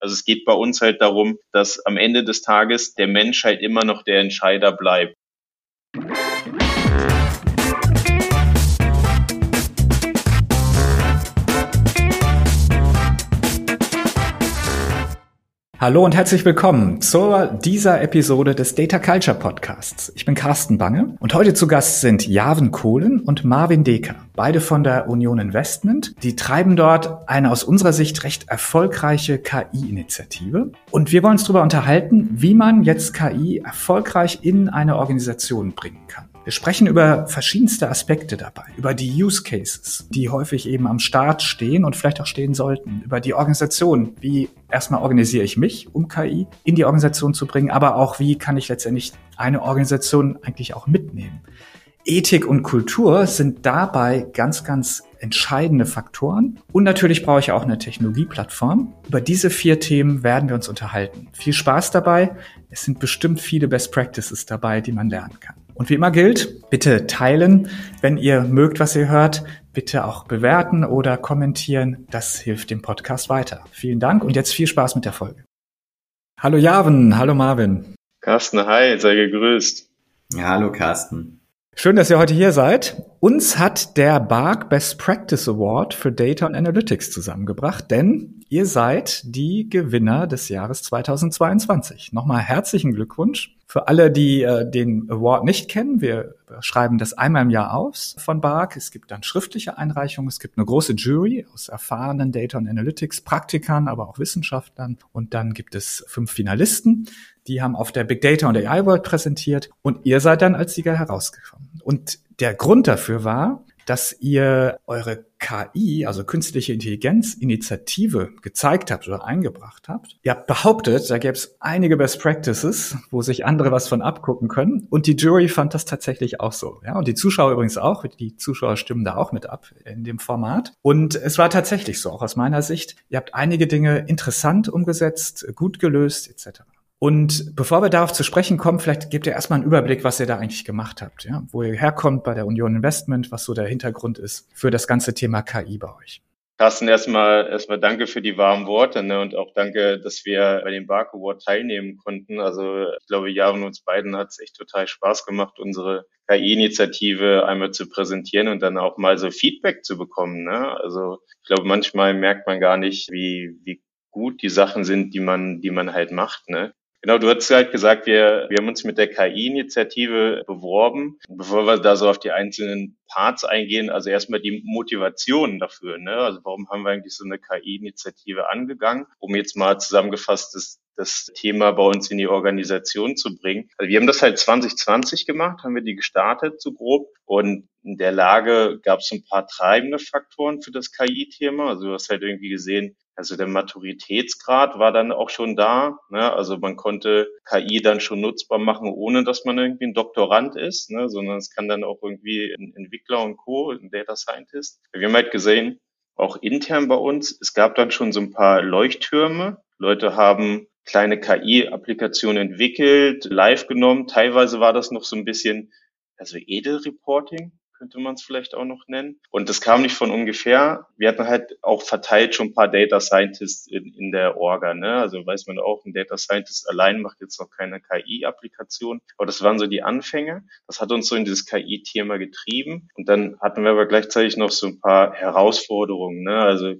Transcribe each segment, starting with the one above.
Also es geht bei uns halt darum, dass am Ende des Tages der Mensch halt immer noch der Entscheider bleibt. Hallo und herzlich willkommen zur dieser Episode des Data Culture Podcasts. Ich bin Carsten Bange und heute zu Gast sind Javen Kohlen und Marvin Deker, beide von der Union Investment. Die treiben dort eine aus unserer Sicht recht erfolgreiche KI-Initiative und wir wollen uns darüber unterhalten, wie man jetzt KI erfolgreich in eine Organisation bringen kann. Wir sprechen über verschiedenste Aspekte dabei, über die Use Cases, die häufig eben am Start stehen und vielleicht auch stehen sollten, über die Organisation, wie erstmal organisiere ich mich, um KI in die Organisation zu bringen, aber auch wie kann ich letztendlich eine Organisation eigentlich auch mitnehmen. Ethik und Kultur sind dabei ganz, ganz entscheidende Faktoren. Und natürlich brauche ich auch eine Technologieplattform. Über diese vier Themen werden wir uns unterhalten. Viel Spaß dabei. Es sind bestimmt viele Best Practices dabei, die man lernen kann. Und wie immer gilt, bitte teilen. Wenn ihr mögt, was ihr hört, bitte auch bewerten oder kommentieren. Das hilft dem Podcast weiter. Vielen Dank und jetzt viel Spaß mit der Folge. Hallo Javen, hallo Marvin. Carsten, hi, sei gegrüßt. Ja, hallo Carsten. Schön, dass ihr heute hier seid. Uns hat der BARC Best Practice Award für Data and Analytics zusammengebracht, denn Ihr seid die Gewinner des Jahres 2022. Nochmal herzlichen Glückwunsch. Für alle, die äh, den Award nicht kennen, wir schreiben das einmal im Jahr aus von BARC. Es gibt dann schriftliche Einreichungen. Es gibt eine große Jury aus erfahrenen Data und Analytics Praktikern, aber auch Wissenschaftlern. Und dann gibt es fünf Finalisten. Die haben auf der Big Data und AI World präsentiert. Und ihr seid dann als Sieger herausgekommen. Und der Grund dafür war, dass ihr eure KI, also künstliche Intelligenz Initiative gezeigt habt oder eingebracht habt. Ihr habt behauptet, da gäbe es einige Best Practices, wo sich andere was von abgucken können. Und die Jury fand das tatsächlich auch so. Ja, und die Zuschauer übrigens auch. Die Zuschauer stimmen da auch mit ab in dem Format. Und es war tatsächlich so, auch aus meiner Sicht. Ihr habt einige Dinge interessant umgesetzt, gut gelöst, etc. Und bevor wir darauf zu sprechen kommen, vielleicht gebt ihr erstmal einen Überblick, was ihr da eigentlich gemacht habt, ja? wo ihr herkommt bei der Union Investment, was so der Hintergrund ist für das ganze Thema KI bei euch. Carsten, erstmal, erstmal danke für die warmen Worte ne, und auch danke, dass wir bei dem Bark Award teilnehmen konnten. Also ich glaube, ja und uns beiden hat es echt total Spaß gemacht, unsere KI-Initiative einmal zu präsentieren und dann auch mal so Feedback zu bekommen. Ne? Also ich glaube, manchmal merkt man gar nicht, wie, wie gut die Sachen sind, die man, die man halt macht. Ne? Genau, du hast halt gesagt, wir, wir haben uns mit der KI-Initiative beworben. Bevor wir da so auf die einzelnen Parts eingehen, also erstmal die Motivation dafür. Ne? Also warum haben wir eigentlich so eine KI-Initiative angegangen, um jetzt mal zusammengefasst das, das Thema bei uns in die Organisation zu bringen. Also wir haben das halt 2020 gemacht, haben wir die gestartet so grob und in der Lage gab es ein paar treibende Faktoren für das KI-Thema. Also du hast halt irgendwie gesehen, also der Maturitätsgrad war dann auch schon da. Ne? Also man konnte KI dann schon nutzbar machen, ohne dass man irgendwie ein Doktorand ist, ne? sondern es kann dann auch irgendwie ein Entwickler und Co., ein Data Scientist. Wir haben halt gesehen, auch intern bei uns, es gab dann schon so ein paar Leuchttürme. Leute haben kleine KI-Applikationen entwickelt, live genommen. Teilweise war das noch so ein bisschen, also Edelreporting, könnte man es vielleicht auch noch nennen. Und das kam nicht von ungefähr. Wir hatten halt auch verteilt schon ein paar Data Scientists in, in der Orga. Ne? Also weiß man auch, ein Data Scientist allein macht jetzt noch keine KI-Applikation. Aber das waren so die Anfänge. Das hat uns so in dieses KI-Thema getrieben. Und dann hatten wir aber gleichzeitig noch so ein paar Herausforderungen. Ne? Also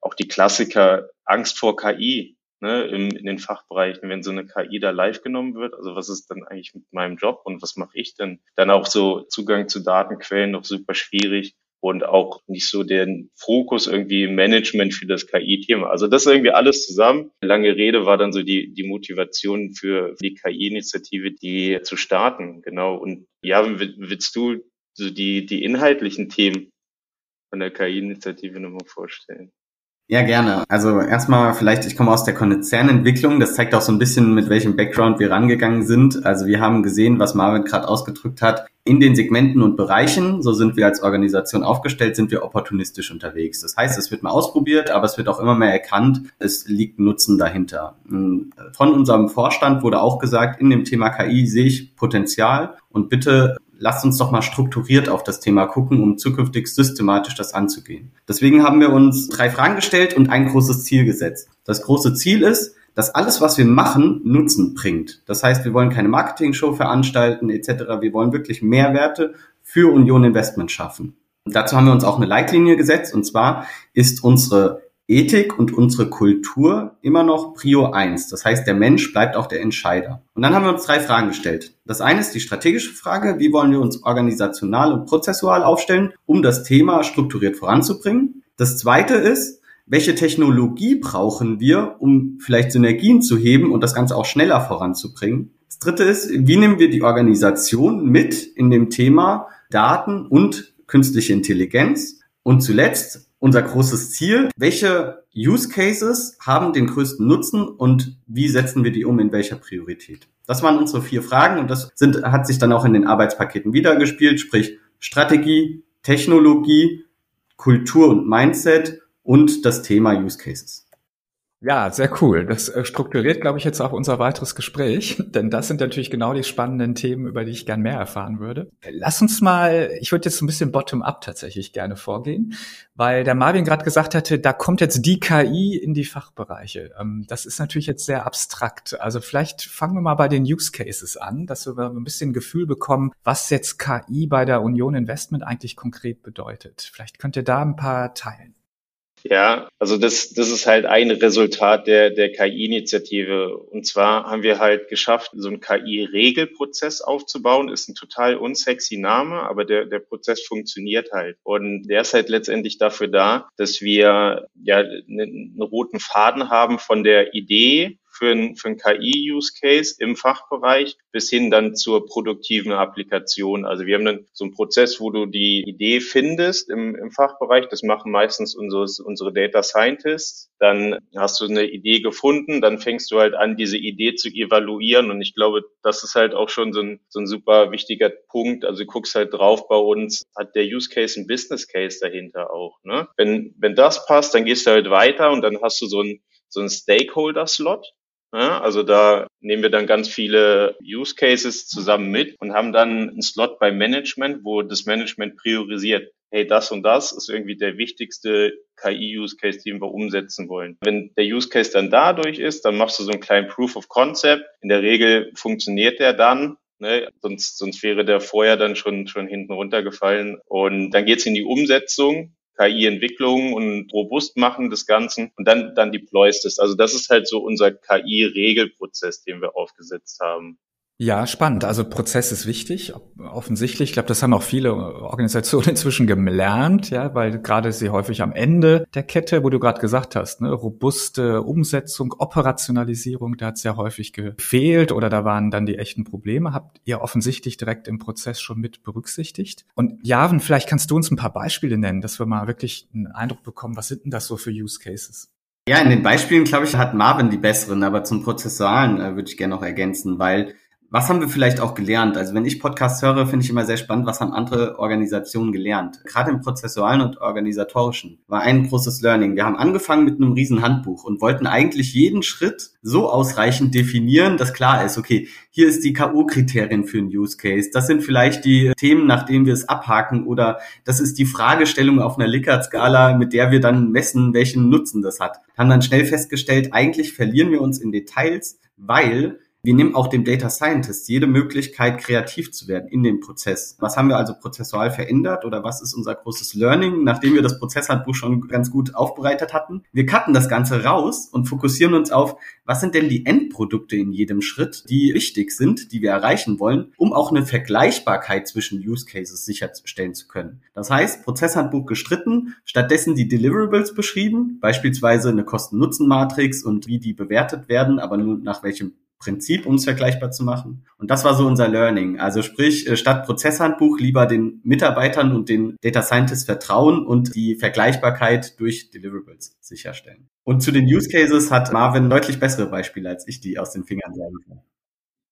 auch die Klassiker Angst vor KI ne, in, in den Fachbereichen, wenn so eine KI da live genommen wird. Also was ist dann eigentlich mit meinem Job und was mache ich denn? Dann auch so Zugang zu Datenquellen noch super schwierig und auch nicht so den Fokus irgendwie im Management für das KI-Thema. Also das irgendwie alles zusammen. Lange Rede war dann so die, die Motivation für die KI-Initiative, die zu starten. Genau. Und ja, willst du so die, die inhaltlichen Themen von der KI-Initiative nochmal vorstellen? Ja, gerne. Also erstmal vielleicht, ich komme aus der Konzernentwicklung. Das zeigt auch so ein bisschen, mit welchem Background wir rangegangen sind. Also wir haben gesehen, was Marvin gerade ausgedrückt hat. In den Segmenten und Bereichen, so sind wir als Organisation aufgestellt, sind wir opportunistisch unterwegs. Das heißt, es wird mal ausprobiert, aber es wird auch immer mehr erkannt, es liegt Nutzen dahinter. Von unserem Vorstand wurde auch gesagt, in dem Thema KI sehe ich Potenzial und bitte lasst uns doch mal strukturiert auf das Thema gucken, um zukünftig systematisch das anzugehen. Deswegen haben wir uns drei Fragen gestellt und ein großes Ziel gesetzt. Das große Ziel ist, dass alles, was wir machen, Nutzen bringt. Das heißt, wir wollen keine Marketing-Show veranstalten etc. Wir wollen wirklich Mehrwerte für Union Investment schaffen. dazu haben wir uns auch eine Leitlinie gesetzt und zwar ist unsere Ethik und unsere Kultur immer noch Prio 1. Das heißt, der Mensch bleibt auch der Entscheider. Und dann haben wir uns drei Fragen gestellt. Das eine ist die strategische Frage, wie wollen wir uns organisational und prozessual aufstellen, um das Thema strukturiert voranzubringen. Das zweite ist, welche Technologie brauchen wir, um vielleicht Synergien zu heben und das Ganze auch schneller voranzubringen. Das dritte ist, wie nehmen wir die Organisation mit in dem Thema Daten und künstliche Intelligenz? Und zuletzt, unser großes Ziel. Welche Use Cases haben den größten Nutzen und wie setzen wir die um in welcher Priorität? Das waren unsere vier Fragen und das sind, hat sich dann auch in den Arbeitspaketen wiedergespielt, sprich Strategie, Technologie, Kultur und Mindset und das Thema Use Cases. Ja, sehr cool. Das äh, strukturiert, glaube ich, jetzt auch unser weiteres Gespräch, denn das sind natürlich genau die spannenden Themen, über die ich gern mehr erfahren würde. Lass uns mal, ich würde jetzt ein bisschen bottom-up tatsächlich gerne vorgehen, weil der Marvin gerade gesagt hatte, da kommt jetzt die KI in die Fachbereiche. Ähm, das ist natürlich jetzt sehr abstrakt. Also vielleicht fangen wir mal bei den Use Cases an, dass wir ein bisschen Gefühl bekommen, was jetzt KI bei der Union Investment eigentlich konkret bedeutet. Vielleicht könnt ihr da ein paar teilen. Ja, also das, das ist halt ein Resultat der, der KI-Initiative. Und zwar haben wir halt geschafft, so einen KI-Regelprozess aufzubauen. Ist ein total unsexy Name, aber der, der Prozess funktioniert halt. Und der ist halt letztendlich dafür da, dass wir ja einen, einen roten Faden haben von der Idee für ein, für ein KI-Use-Case im Fachbereich bis hin dann zur produktiven Applikation. Also wir haben dann so einen Prozess, wo du die Idee findest im, im Fachbereich. Das machen meistens unsere, unsere Data Scientists. Dann hast du eine Idee gefunden, dann fängst du halt an, diese Idee zu evaluieren. Und ich glaube, das ist halt auch schon so ein, so ein super wichtiger Punkt. Also du guckst halt drauf bei uns, hat der Use Case ein Business Case dahinter auch. Ne? Wenn, wenn das passt, dann gehst du halt weiter und dann hast du so ein so ein Stakeholder-Slot. Ja, also da nehmen wir dann ganz viele Use Cases zusammen mit und haben dann einen Slot beim Management, wo das Management priorisiert, hey, das und das ist irgendwie der wichtigste KI-Use Case, den wir umsetzen wollen. Wenn der Use Case dann dadurch ist, dann machst du so einen kleinen Proof of Concept. In der Regel funktioniert der dann. Ne? Sonst, sonst wäre der vorher dann schon, schon hinten runtergefallen. Und dann geht's in die Umsetzung. KI-Entwicklung und robust machen des Ganzen und dann, dann deployst es. Also das ist halt so unser KI-Regelprozess, den wir aufgesetzt haben. Ja, spannend. Also Prozess ist wichtig, offensichtlich. Ich glaube, das haben auch viele Organisationen inzwischen gelernt, ja, weil gerade sie häufig am Ende der Kette, wo du gerade gesagt hast, ne, robuste Umsetzung, Operationalisierung, da hat es ja häufig gefehlt oder da waren dann die echten Probleme. Habt ihr offensichtlich direkt im Prozess schon mit berücksichtigt? Und Javen, vielleicht kannst du uns ein paar Beispiele nennen, dass wir mal wirklich einen Eindruck bekommen, was sind denn das so für Use Cases? Ja, in den Beispielen, glaube ich, hat Marvin die besseren, aber zum Prozessualen äh, würde ich gerne noch ergänzen, weil was haben wir vielleicht auch gelernt? Also wenn ich Podcasts höre, finde ich immer sehr spannend, was haben andere Organisationen gelernt? Gerade im prozessualen und organisatorischen war ein großes Learning. Wir haben angefangen mit einem riesen Handbuch und wollten eigentlich jeden Schritt so ausreichend definieren, dass klar ist, okay, hier ist die K.O.-Kriterien für einen Use Case. Das sind vielleicht die Themen, nach denen wir es abhaken oder das ist die Fragestellung auf einer Likert-Skala, mit der wir dann messen, welchen Nutzen das hat. Haben dann schnell festgestellt, eigentlich verlieren wir uns in Details, weil wir nehmen auch dem Data Scientist jede Möglichkeit, kreativ zu werden in dem Prozess. Was haben wir also prozessual verändert oder was ist unser großes Learning, nachdem wir das Prozesshandbuch schon ganz gut aufbereitet hatten? Wir cutten das Ganze raus und fokussieren uns auf, was sind denn die Endprodukte in jedem Schritt, die wichtig sind, die wir erreichen wollen, um auch eine Vergleichbarkeit zwischen Use Cases sicherstellen zu können. Das heißt, Prozesshandbuch gestritten, stattdessen die Deliverables beschrieben, beispielsweise eine Kosten-Nutzen-Matrix und wie die bewertet werden, aber nur nach welchem Prinzip, um es vergleichbar zu machen. Und das war so unser Learning. Also sprich, äh, statt Prozesshandbuch lieber den Mitarbeitern und den Data Scientists vertrauen und die Vergleichbarkeit durch Deliverables sicherstellen. Und zu den Use Cases hat Marvin deutlich bessere Beispiele, als ich die aus den Fingern sagen kann.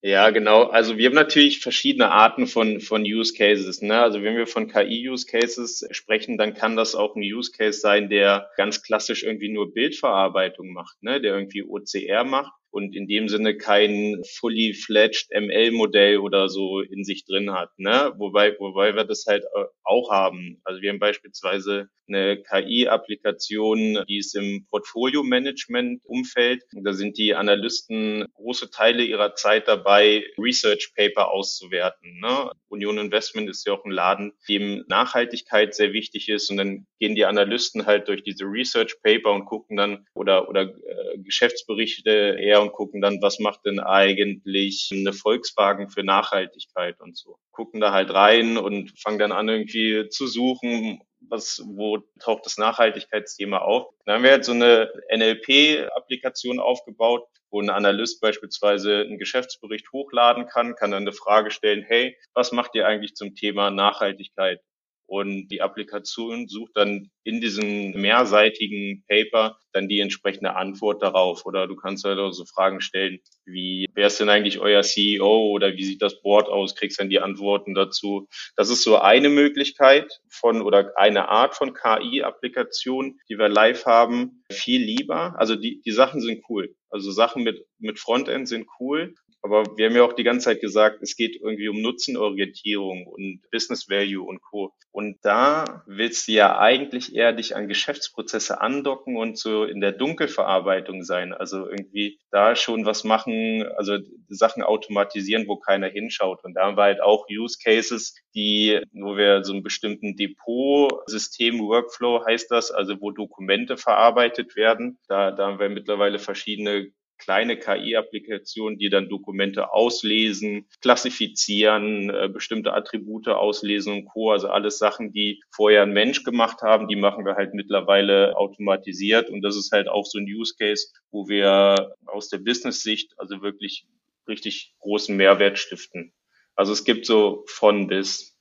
Ja, genau. Also wir haben natürlich verschiedene Arten von, von Use Cases. Ne? Also wenn wir von KI-Use Cases sprechen, dann kann das auch ein Use Case sein, der ganz klassisch irgendwie nur Bildverarbeitung macht, ne? der irgendwie OCR macht und in dem Sinne kein fully fledged ML-Modell oder so in sich drin hat, ne? Wobei, wobei wir das halt äh, auch haben. Also wir haben beispielsweise eine KI-Applikation, die ist im Portfolio-Management-Umfeld. Da sind die Analysten große Teile ihrer Zeit dabei, Research-Paper auszuwerten. Ne? Union Investment ist ja auch ein Laden, dem Nachhaltigkeit sehr wichtig ist. Und dann gehen die Analysten halt durch diese Research-Paper und gucken dann oder, oder äh, Geschäftsberichte eher und gucken dann, was macht denn eigentlich eine Volkswagen für Nachhaltigkeit und so. Gucken da halt rein und fangen dann an irgendwie zu suchen, was, wo taucht das Nachhaltigkeitsthema auf? Dann haben wir halt so eine NLP-Applikation aufgebaut, wo ein Analyst beispielsweise einen Geschäftsbericht hochladen kann, kann dann eine Frage stellen, hey, was macht ihr eigentlich zum Thema Nachhaltigkeit? Und die Applikation sucht dann in diesem mehrseitigen Paper dann die entsprechende Antwort darauf. Oder du kannst halt auch so Fragen stellen, wie, wer ist denn eigentlich euer CEO oder wie sieht das Board aus? Kriegst dann die Antworten dazu. Das ist so eine Möglichkeit von oder eine Art von KI-Applikation, die wir live haben. Viel lieber. Also die, die Sachen sind cool. Also Sachen mit, mit Frontend sind cool. Aber wir haben ja auch die ganze Zeit gesagt, es geht irgendwie um Nutzenorientierung und Business Value und Co. Und da willst du ja eigentlich eher dich an Geschäftsprozesse andocken und so in der Dunkelverarbeitung sein. Also irgendwie da schon was machen, also Sachen automatisieren, wo keiner hinschaut. Und da haben wir halt auch Use Cases, die, wo wir so einen bestimmten Depot-System, Workflow heißt das, also wo Dokumente verarbeitet werden. Da, da haben wir mittlerweile verschiedene kleine KI-Applikationen, die dann Dokumente auslesen, klassifizieren, äh, bestimmte Attribute auslesen und Co. Also alles Sachen, die vorher ein Mensch gemacht haben, die machen wir halt mittlerweile automatisiert. Und das ist halt auch so ein Use Case, wo wir aus der Business-Sicht also wirklich richtig großen Mehrwert stiften. Also es gibt so von bis.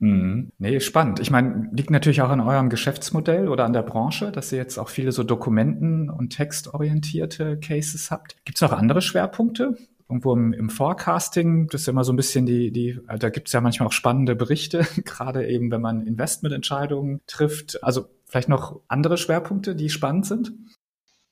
Mhm. Nee, spannend. Ich meine, liegt natürlich auch an eurem Geschäftsmodell oder an der Branche, dass ihr jetzt auch viele so dokumenten- und textorientierte Cases habt. Gibt es auch andere Schwerpunkte? Irgendwo im, im, Forecasting, das ist immer so ein bisschen die, die, da gibt es ja manchmal auch spannende Berichte, gerade eben, wenn man Investmententscheidungen trifft. Also vielleicht noch andere Schwerpunkte, die spannend sind?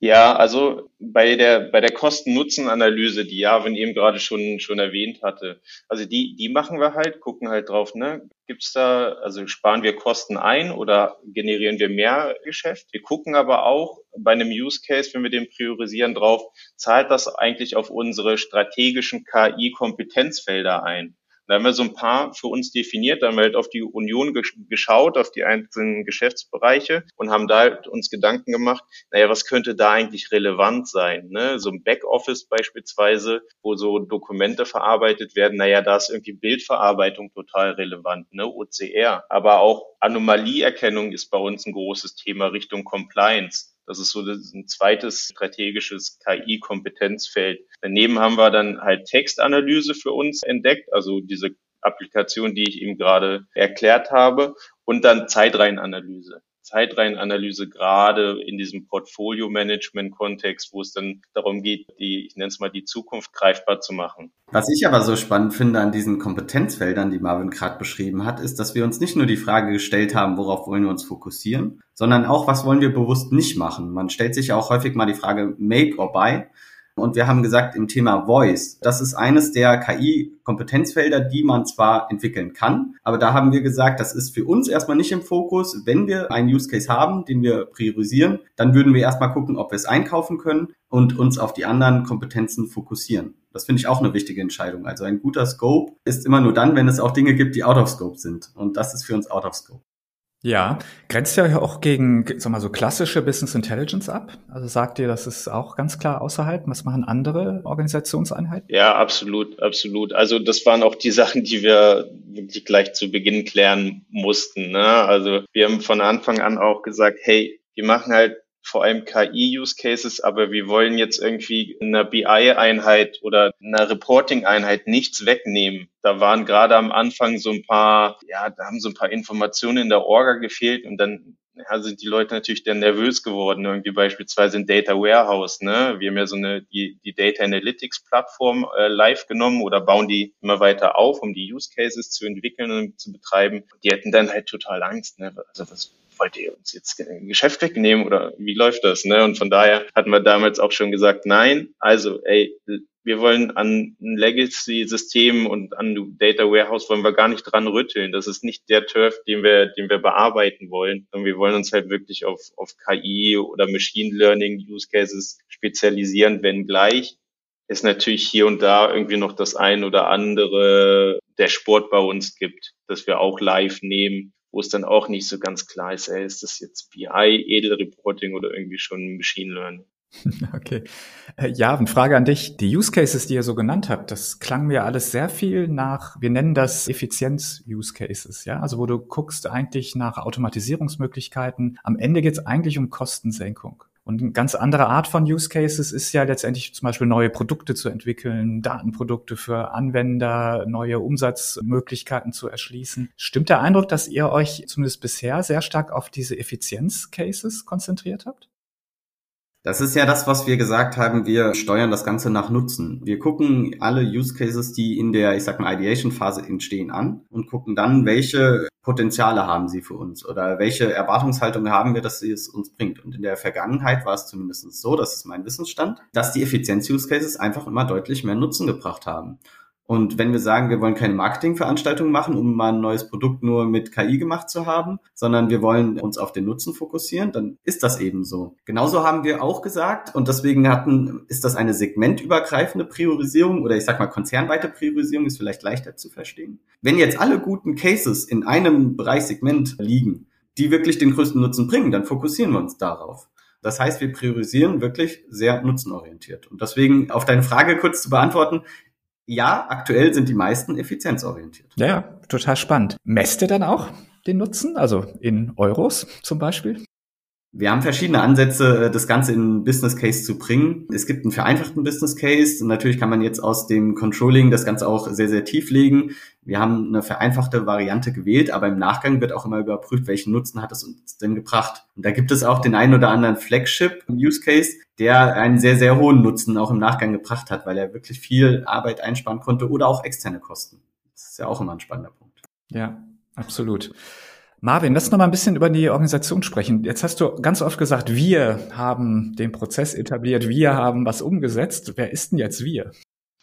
Ja, also bei der, bei der Kosten-Nutzen-Analyse, die Javin eben gerade schon, schon erwähnt hatte, also die, die machen wir halt, gucken halt drauf, ne, gibt's da, also sparen wir Kosten ein oder generieren wir mehr Geschäft? Wir gucken aber auch bei einem Use Case, wenn wir den priorisieren drauf, zahlt das eigentlich auf unsere strategischen KI-Kompetenzfelder ein? Da haben wir so ein paar für uns definiert, da haben wir halt auf die Union geschaut, auf die einzelnen Geschäftsbereiche und haben da halt uns Gedanken gemacht, naja, was könnte da eigentlich relevant sein? Ne? So ein Backoffice beispielsweise, wo so Dokumente verarbeitet werden, naja, da ist irgendwie Bildverarbeitung total relevant, ne? OCR. Aber auch Anomalieerkennung ist bei uns ein großes Thema Richtung Compliance. Das ist so ein zweites strategisches KI-Kompetenzfeld. Daneben haben wir dann halt Textanalyse für uns entdeckt, also diese Applikation, die ich eben gerade erklärt habe, und dann Zeitreihenanalyse. Zeitreihenanalyse gerade in diesem Portfolio-Management-Kontext, wo es dann darum geht, die, ich nenne es mal, die Zukunft greifbar zu machen. Was ich aber so spannend finde an diesen Kompetenzfeldern, die Marvin gerade beschrieben hat, ist, dass wir uns nicht nur die Frage gestellt haben, worauf wollen wir uns fokussieren, sondern auch, was wollen wir bewusst nicht machen. Man stellt sich ja auch häufig mal die Frage, make or buy. Und wir haben gesagt, im Thema Voice, das ist eines der KI-Kompetenzfelder, die man zwar entwickeln kann, aber da haben wir gesagt, das ist für uns erstmal nicht im Fokus. Wenn wir einen Use Case haben, den wir priorisieren, dann würden wir erstmal gucken, ob wir es einkaufen können und uns auf die anderen Kompetenzen fokussieren. Das finde ich auch eine wichtige Entscheidung. Also ein guter Scope ist immer nur dann, wenn es auch Dinge gibt, die out of scope sind. Und das ist für uns out of scope. Ja, grenzt euch auch gegen, sag mal, so klassische Business Intelligence ab? Also sagt ihr, das ist auch ganz klar außerhalb? Was machen andere Organisationseinheiten? Ja, absolut, absolut. Also das waren auch die Sachen, die wir wirklich gleich zu Beginn klären mussten. Ne? Also wir haben von Anfang an auch gesagt, hey, wir machen halt vor allem KI-Use-Cases, aber wir wollen jetzt irgendwie einer BI-Einheit oder einer Reporting-Einheit nichts wegnehmen. Da waren gerade am Anfang so ein paar, ja, da haben so ein paar Informationen in der Orga gefehlt und dann ja, sind die Leute natürlich dann nervös geworden, irgendwie beispielsweise in Data Warehouse. Ne? Wir haben ja so eine die, die Data Analytics Plattform äh, live genommen oder bauen die immer weiter auf, um die Use Cases zu entwickeln und zu betreiben. Die hätten dann halt total Angst. Ne? Also was wollt ihr uns jetzt ein Geschäft wegnehmen oder wie läuft das? Ne? Und von daher hatten wir damals auch schon gesagt, nein, also ey, wir wollen an ein Legacy-System und an Data Warehouse wollen wir gar nicht dran rütteln. Das ist nicht der Turf, den wir, den wir bearbeiten wollen. Und wir wollen uns halt wirklich auf, auf KI oder Machine Learning Use Cases spezialisieren, wenn gleich es natürlich hier und da irgendwie noch das ein oder andere der Sport bei uns gibt, dass wir auch live nehmen, wo es dann auch nicht so ganz klar ist, ey, ist das jetzt BI, Edelreporting oder irgendwie schon Machine Learning. Okay. Äh, ja, eine Frage an dich. Die Use Cases, die ihr so genannt habt, das klang mir alles sehr viel nach, wir nennen das Effizienz-Use Cases, ja? Also wo du guckst eigentlich nach Automatisierungsmöglichkeiten. Am Ende geht es eigentlich um Kostensenkung. Und eine ganz andere Art von Use Cases ist ja letztendlich zum Beispiel neue Produkte zu entwickeln, Datenprodukte für Anwender, neue Umsatzmöglichkeiten zu erschließen. Stimmt der Eindruck, dass ihr euch zumindest bisher sehr stark auf diese Effizienz-Cases konzentriert habt? Das ist ja das, was wir gesagt haben, wir steuern das Ganze nach Nutzen. Wir gucken alle Use Cases, die in der, ich sag mal, Ideation-Phase entstehen an und gucken dann, welche Potenziale haben sie für uns oder welche Erwartungshaltung haben wir, dass sie es uns bringt. Und in der Vergangenheit war es zumindest so, das ist mein Wissensstand, dass die Effizienz-Use Cases einfach immer deutlich mehr Nutzen gebracht haben. Und wenn wir sagen, wir wollen keine Marketingveranstaltung machen, um mal ein neues Produkt nur mit KI gemacht zu haben, sondern wir wollen uns auf den Nutzen fokussieren, dann ist das eben so. Genauso haben wir auch gesagt, und deswegen hatten, ist das eine segmentübergreifende Priorisierung oder ich sag mal konzernweite Priorisierung, ist vielleicht leichter zu verstehen. Wenn jetzt alle guten Cases in einem Bereichssegment liegen, die wirklich den größten Nutzen bringen, dann fokussieren wir uns darauf. Das heißt, wir priorisieren wirklich sehr nutzenorientiert. Und deswegen auf deine Frage kurz zu beantworten, ja, aktuell sind die meisten effizienzorientiert. Ja, total spannend. Messt ihr dann auch den Nutzen, also in Euros zum Beispiel? Wir haben verschiedene Ansätze, äh, das Ganze in einen Business Case zu bringen. Es gibt einen vereinfachten Business Case. Natürlich kann man jetzt aus dem Controlling das Ganze auch sehr, sehr tief legen. Wir haben eine vereinfachte Variante gewählt, aber im Nachgang wird auch immer überprüft, welchen Nutzen hat es uns denn gebracht. Und da gibt es auch den einen oder anderen Flagship Use Case, der einen sehr, sehr hohen Nutzen auch im Nachgang gebracht hat, weil er wirklich viel Arbeit einsparen konnte oder auch externe Kosten. Das ist ja auch immer ein spannender Punkt. Ja, absolut. Marvin, lass noch mal ein bisschen über die Organisation sprechen. Jetzt hast du ganz oft gesagt, wir haben den Prozess etabliert, wir haben was umgesetzt. Wer ist denn jetzt wir?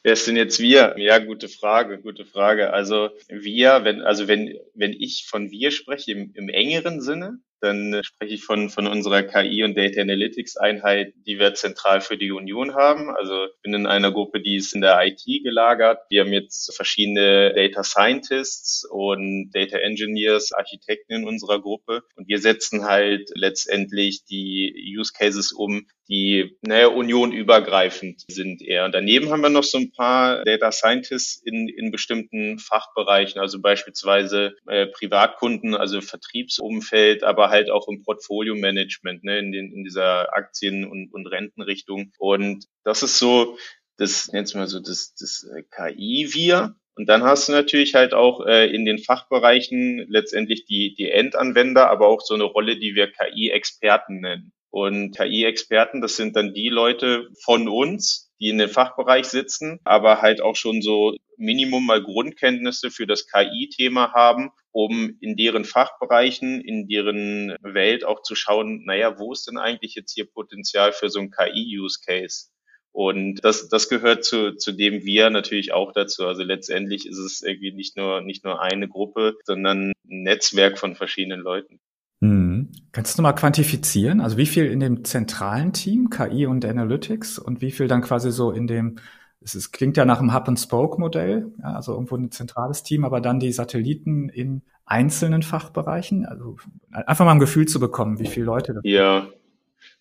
Wer ist denn jetzt wir? Ja, gute Frage, gute Frage. Also wir, wenn, also wenn, wenn ich von wir spreche im, im engeren Sinne, dann spreche ich von, von unserer KI und Data Analytics Einheit, die wir zentral für die Union haben. Also ich bin in einer Gruppe, die ist in der IT gelagert. Wir haben jetzt verschiedene Data Scientists und Data Engineers, Architekten in unserer Gruppe. Und wir setzen halt letztendlich die Use Cases um, die naja, unionübergreifend sind eher. Und daneben haben wir noch so ein paar Data Scientists in, in bestimmten Fachbereichen, also beispielsweise äh, Privatkunden, also Vertriebsumfeld, aber halt auch im Portfolio-Management, ne, in, den, in dieser Aktien- und, und Rentenrichtung. Und das ist so, das nennt mal so das, das äh, KI-Wir. Und dann hast du natürlich halt auch äh, in den Fachbereichen letztendlich die, die Endanwender, aber auch so eine Rolle, die wir KI-Experten nennen. Und KI-Experten, das sind dann die Leute von uns, die in den Fachbereich sitzen, aber halt auch schon so Minimum mal Grundkenntnisse für das KI-Thema haben, um in deren Fachbereichen, in deren Welt auch zu schauen, naja, wo ist denn eigentlich jetzt hier Potenzial für so ein KI-Use-Case? Und das, das gehört zu, zu dem wir natürlich auch dazu. Also letztendlich ist es irgendwie nicht nur, nicht nur eine Gruppe, sondern ein Netzwerk von verschiedenen Leuten. Hm. Kannst du mal quantifizieren? Also wie viel in dem zentralen Team, KI und Analytics und wie viel dann quasi so in dem, es ist, klingt ja nach einem Hub-and-Spoke-Modell, ja, also irgendwo ein zentrales Team, aber dann die Satelliten in einzelnen Fachbereichen? Also einfach mal ein Gefühl zu bekommen, wie viele Leute das Ja,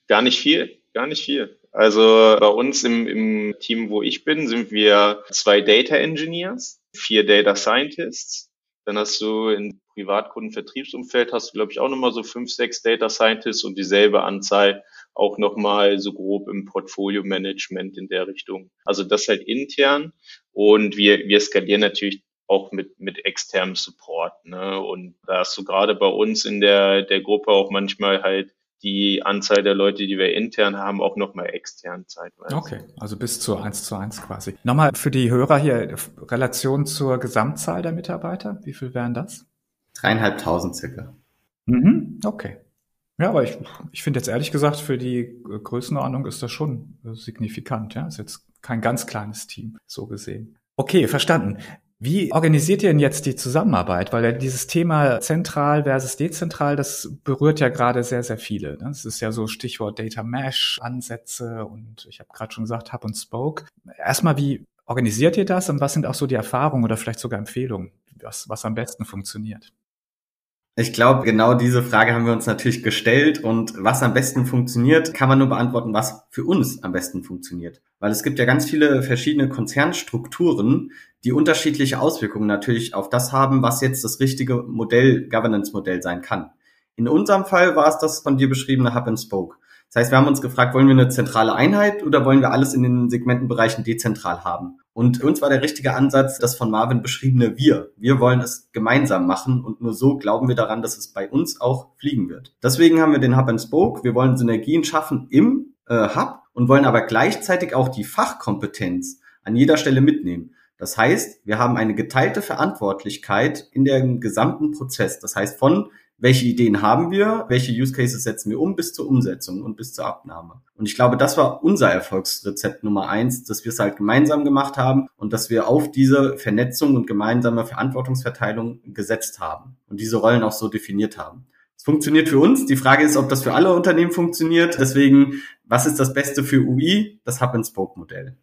gar nicht viel, gar nicht viel. Also bei uns im, im Team, wo ich bin, sind wir zwei Data Engineers, vier Data Scientists. Dann hast du in Privatkundenvertriebsumfeld hast du, glaube ich, auch nochmal so fünf, sechs Data Scientists und dieselbe Anzahl auch nochmal so grob im Portfolio Management in der Richtung. Also das halt intern. Und wir, wir skalieren natürlich auch mit, mit externem Support. Ne? Und da hast du gerade bei uns in der, der Gruppe auch manchmal halt die Anzahl der Leute, die wir intern haben, auch nochmal extern zeitweise. Okay, also bis zu eins zu eins quasi. Nochmal für die Hörer hier, Relation zur Gesamtzahl der Mitarbeiter, wie viel wären das? Dreieinhalbtausend circa. Mhm, okay. Ja, aber ich, ich finde jetzt ehrlich gesagt, für die Größenordnung ist das schon signifikant. Ja, ist jetzt kein ganz kleines Team, so gesehen. Okay, verstanden. Wie organisiert ihr denn jetzt die Zusammenarbeit? Weil ja dieses Thema zentral versus dezentral, das berührt ja gerade sehr, sehr viele. Ne? Das ist ja so Stichwort Data Mesh, Ansätze und ich habe gerade schon gesagt, Hub und Spoke. Erstmal, wie organisiert ihr das und was sind auch so die Erfahrungen oder vielleicht sogar Empfehlungen, was, was am besten funktioniert? Ich glaube, genau diese Frage haben wir uns natürlich gestellt und was am besten funktioniert, kann man nur beantworten, was für uns am besten funktioniert. Weil es gibt ja ganz viele verschiedene Konzernstrukturen, die unterschiedliche Auswirkungen natürlich auf das haben, was jetzt das richtige Modell, Governance-Modell sein kann. In unserem Fall war es das von dir beschriebene Hub and Spoke. Das heißt, wir haben uns gefragt, wollen wir eine zentrale Einheit oder wollen wir alles in den Segmentenbereichen dezentral haben? Und uns war der richtige Ansatz das von Marvin beschriebene Wir. Wir wollen es gemeinsam machen und nur so glauben wir daran, dass es bei uns auch fliegen wird. Deswegen haben wir den Hub and Spoke. Wir wollen Synergien schaffen im äh, Hub und wollen aber gleichzeitig auch die Fachkompetenz an jeder Stelle mitnehmen. Das heißt, wir haben eine geteilte Verantwortlichkeit in dem gesamten Prozess. Das heißt, von welche Ideen haben wir, welche Use Cases setzen wir um bis zur Umsetzung und bis zur Abnahme. Und ich glaube, das war unser Erfolgsrezept Nummer eins, dass wir es halt gemeinsam gemacht haben und dass wir auf diese Vernetzung und gemeinsame Verantwortungsverteilung gesetzt haben und diese Rollen auch so definiert haben. Es funktioniert für uns. Die Frage ist, ob das für alle Unternehmen funktioniert. Deswegen, was ist das Beste für UI? Das Hub-and-Spoke-Modell.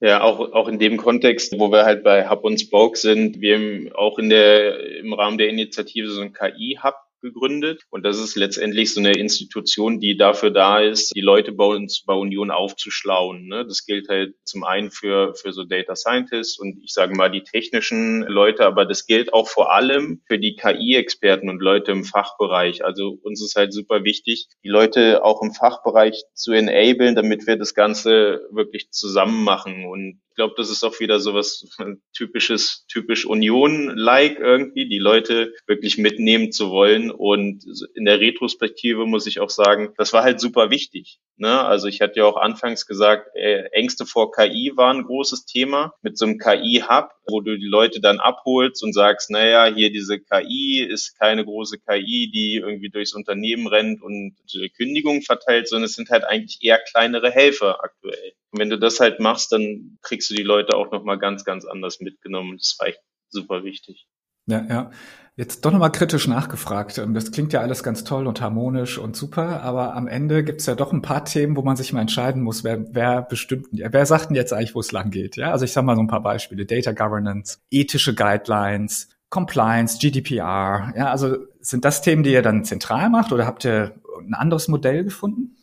Ja, auch, auch in dem Kontext, wo wir halt bei Hub und Spoke sind, wir auch in der, im Rahmen der Initiative so ein KI-Hub gegründet. Und das ist letztendlich so eine Institution, die dafür da ist, die Leute bei uns bei Union aufzuschlauen. Ne? Das gilt halt zum einen für, für so Data Scientists und ich sage mal die technischen Leute, aber das gilt auch vor allem für die KI-Experten und Leute im Fachbereich. Also uns ist halt super wichtig, die Leute auch im Fachbereich zu enablen, damit wir das Ganze wirklich zusammen machen. Und glaube, das ist auch wieder so was typisches, typisch Union-like irgendwie, die Leute wirklich mitnehmen zu wollen. Und in der Retrospektive muss ich auch sagen, das war halt super wichtig. Ne? Also ich hatte ja auch anfangs gesagt, äh, Ängste vor KI waren ein großes Thema. Mit so einem KI-Hub, wo du die Leute dann abholst und sagst, naja, hier diese KI ist keine große KI, die irgendwie durchs Unternehmen rennt und Kündigungen verteilt, sondern es sind halt eigentlich eher kleinere Helfer aktuell. Und wenn du das halt machst, dann kriegst du die Leute auch nochmal ganz, ganz anders mitgenommen. Das war echt super wichtig. Ja, ja. Jetzt doch nochmal kritisch nachgefragt. Ähm, das klingt ja alles ganz toll und harmonisch und super, aber am Ende gibt es ja doch ein paar Themen, wo man sich mal entscheiden muss, wer, wer bestimmt, wer sagt denn jetzt eigentlich, wo es lang geht? Ja, also ich sage mal so ein paar Beispiele. Data Governance, ethische Guidelines, Compliance, GDPR. Ja, also sind das Themen, die ihr dann zentral macht oder habt ihr ein anderes Modell gefunden?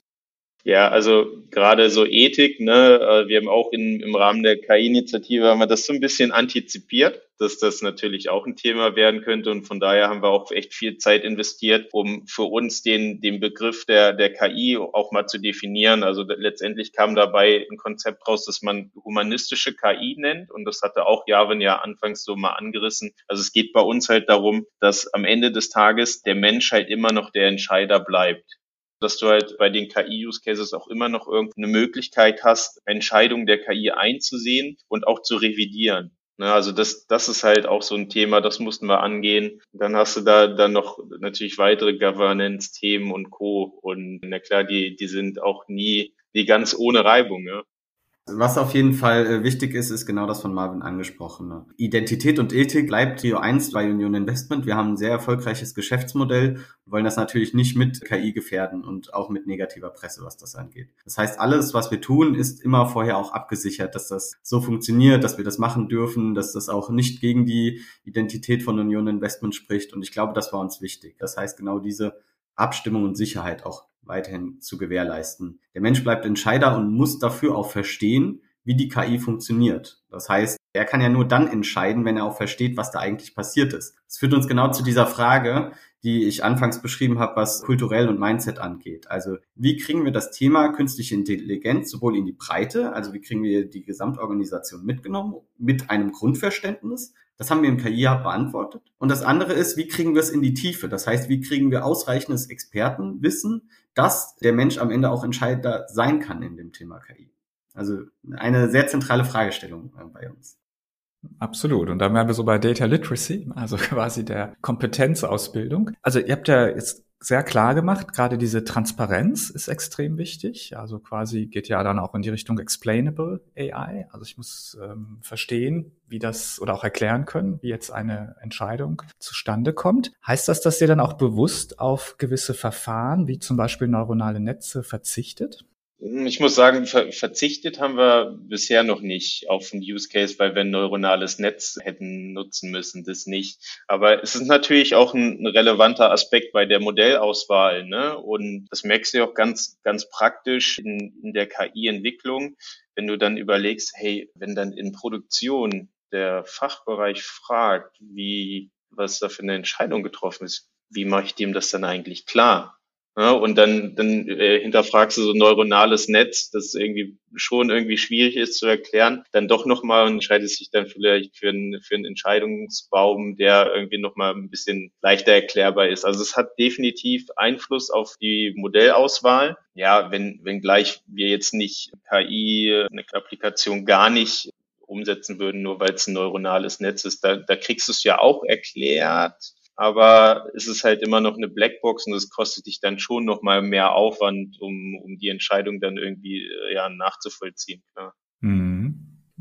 Ja, also gerade so Ethik, ne, äh, wir haben auch in, im Rahmen der KI-Initiative haben wir das so ein bisschen antizipiert, dass das natürlich auch ein Thema werden könnte und von daher haben wir auch echt viel Zeit investiert, um für uns den, den Begriff der, der KI auch mal zu definieren. Also letztendlich kam dabei ein Konzept raus, das man humanistische KI nennt und das hatte auch Javin ja anfangs so mal angerissen. Also es geht bei uns halt darum, dass am Ende des Tages der Mensch halt immer noch der Entscheider bleibt dass du halt bei den KI-Use-Cases auch immer noch irgendeine Möglichkeit hast, Entscheidungen der KI einzusehen und auch zu revidieren. Ne, also das, das ist halt auch so ein Thema, das mussten wir angehen. Dann hast du da dann noch natürlich weitere Governance-Themen und Co. Und na klar, die, die sind auch nie, nie ganz ohne Reibung. Ja. Was auf jeden Fall äh, wichtig ist, ist genau das von Marvin angesprochene. Identität und Ethik bleibt Trio 1 bei Union Investment. Wir haben ein sehr erfolgreiches Geschäftsmodell, wollen das natürlich nicht mit KI gefährden und auch mit negativer Presse, was das angeht. Das heißt, alles, was wir tun, ist immer vorher auch abgesichert, dass das so funktioniert, dass wir das machen dürfen, dass das auch nicht gegen die Identität von Union Investment spricht. Und ich glaube, das war uns wichtig. Das heißt, genau diese Abstimmung und Sicherheit auch weiterhin zu gewährleisten. Der Mensch bleibt Entscheider und muss dafür auch verstehen, wie die KI funktioniert. Das heißt, er kann ja nur dann entscheiden, wenn er auch versteht, was da eigentlich passiert ist. Das führt uns genau zu dieser Frage, die ich anfangs beschrieben habe, was kulturell und Mindset angeht. Also wie kriegen wir das Thema künstliche Intelligenz sowohl in die Breite, also wie kriegen wir die Gesamtorganisation mitgenommen mit einem Grundverständnis, das haben wir im KI beantwortet. Und das andere ist, wie kriegen wir es in die Tiefe? Das heißt, wie kriegen wir ausreichendes Expertenwissen, dass der Mensch am Ende auch Entscheider sein kann in dem Thema KI? Also eine sehr zentrale Fragestellung äh, bei uns. Absolut. Und da wären wir so bei Data Literacy, also quasi der Kompetenzausbildung. Also ihr habt ja jetzt sehr klar gemacht. Gerade diese Transparenz ist extrem wichtig. Also quasi geht ja dann auch in die Richtung explainable AI. Also ich muss ähm, verstehen, wie das oder auch erklären können, wie jetzt eine Entscheidung zustande kommt. Heißt das, dass ihr dann auch bewusst auf gewisse Verfahren, wie zum Beispiel neuronale Netze, verzichtet? Ich muss sagen, ver verzichtet haben wir bisher noch nicht auf einen Use Case, weil wir ein neuronales Netz hätten nutzen müssen, das nicht. Aber es ist natürlich auch ein, ein relevanter Aspekt bei der Modellauswahl. Ne? Und das merkst du auch ganz, ganz praktisch in, in der KI-Entwicklung, wenn du dann überlegst, hey, wenn dann in Produktion der Fachbereich fragt, wie, was da für eine Entscheidung getroffen ist, wie mache ich dem das dann eigentlich klar? Ja, und dann, dann äh, hinterfragst du so ein neuronales Netz, das irgendwie schon irgendwie schwierig ist zu erklären, dann doch nochmal und entscheidest dich dann vielleicht für, einen für einen Entscheidungsbaum, der irgendwie nochmal ein bisschen leichter erklärbar ist. Also es hat definitiv Einfluss auf die Modellauswahl. Ja, wenn, wenn gleich wir jetzt nicht KI, eine Applikation gar nicht umsetzen würden, nur weil es ein neuronales Netz ist, da, da kriegst du es ja auch erklärt aber es ist halt immer noch eine Blackbox und es kostet dich dann schon nochmal mehr Aufwand, um, um die Entscheidung dann irgendwie äh, ja, nachzuvollziehen. Klar. Mhm.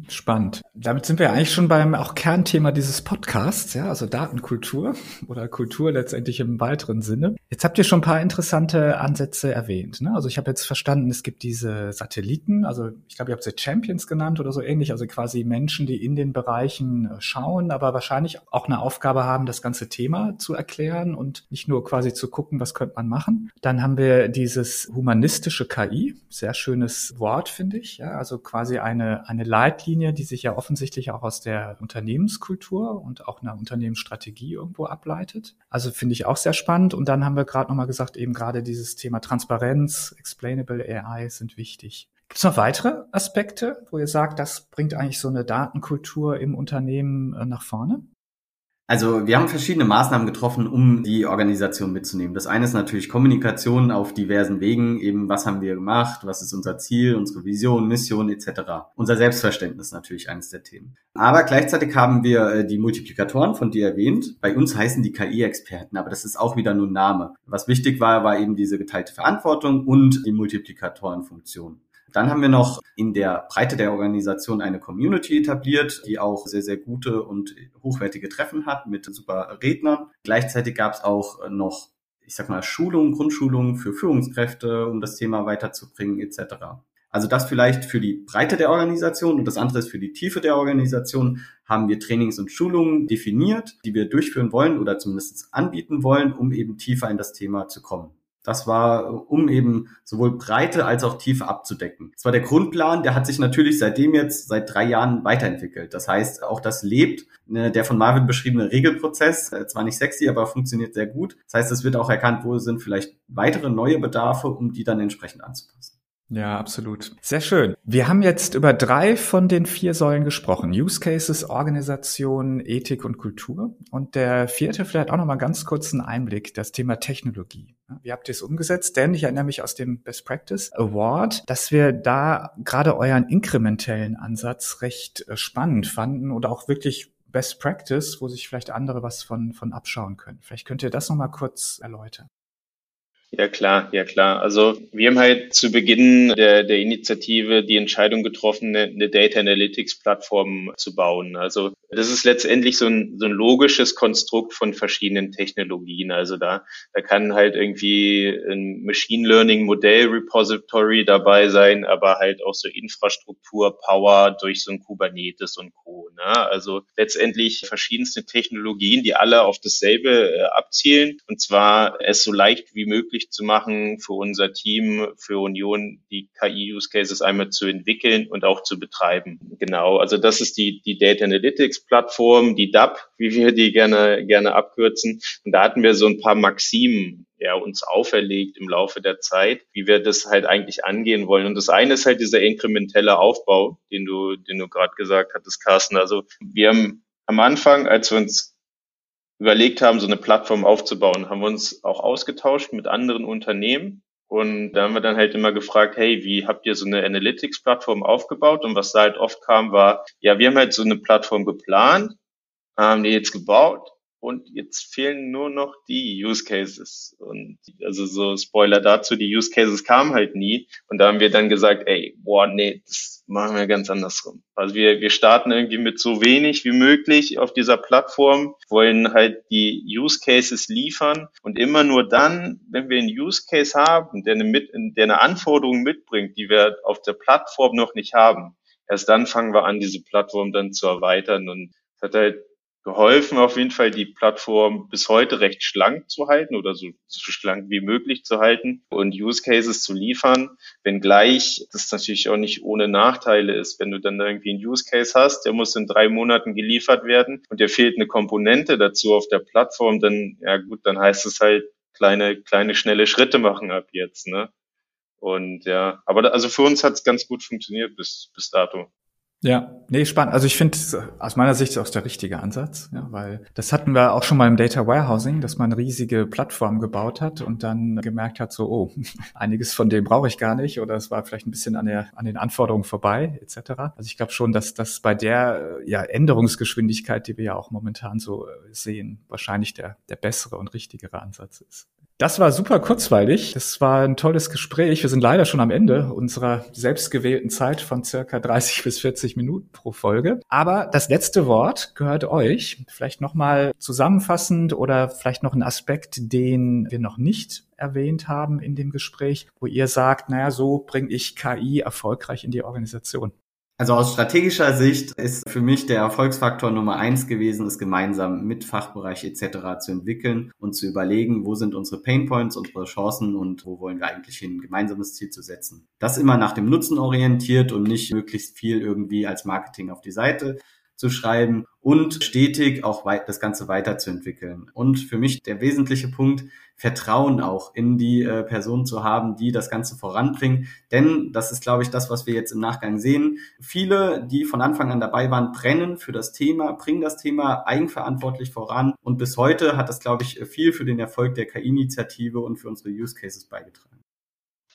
Spannend. Damit sind wir eigentlich schon beim auch Kernthema dieses Podcasts, ja, also Datenkultur oder Kultur letztendlich im weiteren Sinne. Jetzt habt ihr schon ein paar interessante Ansätze erwähnt. Ne? Also ich habe jetzt verstanden, es gibt diese Satelliten, also ich glaube, ihr habt sie Champions genannt oder so ähnlich, also quasi Menschen, die in den Bereichen äh, schauen, aber wahrscheinlich auch eine Aufgabe haben, das ganze Thema zu erklären und nicht nur quasi zu gucken, was könnte man machen. Dann haben wir dieses humanistische KI, sehr schönes Wort, finde ich, ja, also quasi eine, eine Leitlinie Leitlinie, die sich ja offensichtlich auch aus der Unternehmenskultur und auch einer Unternehmensstrategie irgendwo ableitet. Also finde ich auch sehr spannend. Und dann haben wir gerade nochmal gesagt, eben gerade dieses Thema Transparenz, Explainable AI sind wichtig. Gibt es noch weitere Aspekte, wo ihr sagt, das bringt eigentlich so eine Datenkultur im Unternehmen äh, nach vorne? Also wir haben verschiedene Maßnahmen getroffen, um die Organisation mitzunehmen. Das eine ist natürlich Kommunikation auf diversen Wegen, eben was haben wir gemacht, was ist unser Ziel, unsere Vision, Mission etc. Unser Selbstverständnis natürlich eines der Themen. Aber gleichzeitig haben wir äh, die Multiplikatoren von dir erwähnt. Bei uns heißen die KI-Experten, aber das ist auch wieder nur ein Name. Was wichtig war, war eben diese geteilte Verantwortung und die Multiplikatorenfunktion. Dann haben wir noch in der Breite der Organisation eine Community etabliert, die auch sehr, sehr gute und hochwertige Treffen hat mit super Rednern. Gleichzeitig gab es auch noch, ich sag mal, Schulungen, Grundschulungen für Führungskräfte, um das Thema weiterzubringen etc. Also das vielleicht für die Breite der Organisation und das andere ist für die Tiefe der Organisation haben wir Trainings und Schulungen definiert, die wir durchführen wollen oder zumindest anbieten wollen, um eben tiefer in das Thema zu kommen. Das war, um eben sowohl Breite als auch Tiefe abzudecken. Das war der Grundplan, der hat sich natürlich seitdem jetzt seit drei Jahren weiterentwickelt. Das heißt, auch das lebt, ne, der von Marvin beschriebene Regelprozess, äh, zwar nicht sexy, aber funktioniert sehr gut. Das heißt, es wird auch erkannt, wo sind vielleicht weitere neue Bedarfe, um die dann entsprechend anzupassen. Ja, absolut. Sehr schön. Wir haben jetzt über drei von den vier Säulen gesprochen. Use Cases, Organisation, Ethik und Kultur. Und der vierte vielleicht auch nochmal ganz kurz einen Einblick, das Thema Technologie. Wie habt ihr es umgesetzt? Denn ich erinnere mich aus dem Best Practice Award, dass wir da gerade euren inkrementellen Ansatz recht äh, spannend fanden oder auch wirklich Best Practice, wo sich vielleicht andere was von, von abschauen können. Vielleicht könnt ihr das nochmal kurz erläutern. Ja klar, ja klar. Also wir haben halt zu Beginn der, der Initiative die Entscheidung getroffen, eine, Data Analytics Plattform zu bauen. Also das ist letztendlich so ein, so ein logisches Konstrukt von verschiedenen Technologien. Also da, da kann halt irgendwie ein Machine Learning Modell Repository dabei sein, aber halt auch so Infrastruktur, Power durch so ein Kubernetes und Co. Ne? Also letztendlich verschiedenste Technologien, die alle auf dasselbe äh, abzielen. Und zwar es so leicht wie möglich zu machen für unser Team, für Union, die KI-Use Cases einmal zu entwickeln und auch zu betreiben. Genau. Also das ist die, die Data Analytics Plattform, die DAP, wie wir die gerne, gerne abkürzen. Und da hatten wir so ein paar Maximen ja, uns auferlegt im Laufe der Zeit, wie wir das halt eigentlich angehen wollen. Und das eine ist halt dieser inkrementelle Aufbau, den du, den du gerade gesagt hattest, Carsten. Also wir haben am Anfang, als wir uns überlegt haben, so eine Plattform aufzubauen, haben wir uns auch ausgetauscht mit anderen Unternehmen. Und da haben wir dann halt immer gefragt, hey, wie habt ihr so eine Analytics-Plattform aufgebaut? Und was da halt oft kam, war, ja, wir haben halt so eine Plattform geplant, haben die jetzt gebaut und jetzt fehlen nur noch die Use Cases. Und also so Spoiler dazu, die Use Cases kamen halt nie. Und da haben wir dann gesagt, ey, boah, nee, das machen wir ganz andersrum. Also wir, wir starten irgendwie mit so wenig wie möglich auf dieser Plattform, wollen halt die Use Cases liefern und immer nur dann, wenn wir einen Use Case haben, der eine, mit, der eine Anforderung mitbringt, die wir auf der Plattform noch nicht haben, erst dann fangen wir an, diese Plattform dann zu erweitern und es hat halt geholfen, auf jeden Fall die Plattform bis heute recht schlank zu halten oder so, so schlank wie möglich zu halten und Use Cases zu liefern, wenngleich das natürlich auch nicht ohne Nachteile ist. Wenn du dann irgendwie einen Use Case hast, der muss in drei Monaten geliefert werden und dir fehlt eine Komponente dazu auf der Plattform, dann, ja gut, dann heißt es halt kleine, kleine, schnelle Schritte machen ab jetzt, ne? Und ja, aber also für uns hat es ganz gut funktioniert bis, bis dato. Ja, nee, spannend. Also ich finde aus meiner Sicht auch der richtige Ansatz, ja, weil das hatten wir auch schon mal im Data Warehousing, dass man riesige Plattformen gebaut hat und dann gemerkt hat, so, oh, einiges von dem brauche ich gar nicht oder es war vielleicht ein bisschen an, der, an den Anforderungen vorbei, etc. Also ich glaube schon, dass das bei der ja, Änderungsgeschwindigkeit, die wir ja auch momentan so sehen, wahrscheinlich der, der bessere und richtigere Ansatz ist. Das war super kurzweilig. Das war ein tolles Gespräch. Wir sind leider schon am Ende unserer selbstgewählten Zeit von circa 30 bis 40 Minuten pro Folge. Aber das letzte Wort gehört euch. Vielleicht nochmal zusammenfassend oder vielleicht noch ein Aspekt, den wir noch nicht erwähnt haben in dem Gespräch, wo ihr sagt, naja, so bringe ich KI erfolgreich in die Organisation. Also aus strategischer Sicht ist für mich der Erfolgsfaktor Nummer eins gewesen, es gemeinsam mit Fachbereich etc. zu entwickeln und zu überlegen, wo sind unsere Painpoints, unsere Chancen und wo wollen wir eigentlich hin, ein gemeinsames Ziel zu setzen. Das immer nach dem Nutzen orientiert und nicht möglichst viel irgendwie als Marketing auf die Seite zu schreiben und stetig auch das Ganze weiterzuentwickeln. Und für mich der wesentliche Punkt, Vertrauen auch in die äh, Person zu haben, die das Ganze voranbringen. Denn das ist, glaube ich, das, was wir jetzt im Nachgang sehen. Viele, die von Anfang an dabei waren, brennen für das Thema, bringen das Thema eigenverantwortlich voran. Und bis heute hat das, glaube ich, viel für den Erfolg der KI-Initiative und für unsere Use Cases beigetragen.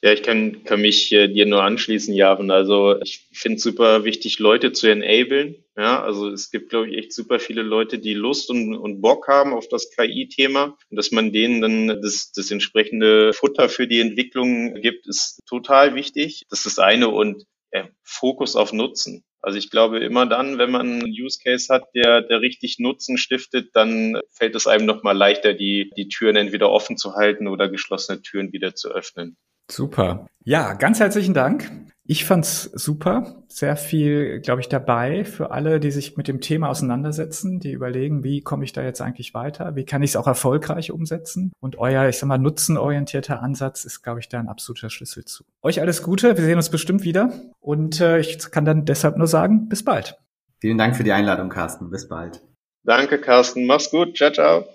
Ja, ich kann, kann mich äh, dir nur anschließen, Javen. Also ich finde es super wichtig, Leute zu enablen. Ja, also es gibt, glaube ich, echt super viele Leute, die Lust und, und Bock haben auf das KI-Thema. Und dass man denen dann das, das entsprechende Futter für die Entwicklung gibt, ist total wichtig. Das ist das eine und ja, Fokus auf Nutzen. Also ich glaube, immer dann, wenn man einen Use Case hat, der, der richtig Nutzen stiftet, dann fällt es einem nochmal leichter, die, die Türen entweder offen zu halten oder geschlossene Türen wieder zu öffnen. Super. Ja, ganz herzlichen Dank. Ich fand's super. Sehr viel, glaube ich, dabei für alle, die sich mit dem Thema auseinandersetzen, die überlegen, wie komme ich da jetzt eigentlich weiter? Wie kann ich es auch erfolgreich umsetzen? Und euer, ich sag mal, nutzenorientierter Ansatz ist, glaube ich, da ein absoluter Schlüssel zu. Euch alles Gute. Wir sehen uns bestimmt wieder. Und äh, ich kann dann deshalb nur sagen, bis bald. Vielen Dank für die Einladung, Carsten. Bis bald. Danke, Carsten. Mach's gut. Ciao, ciao.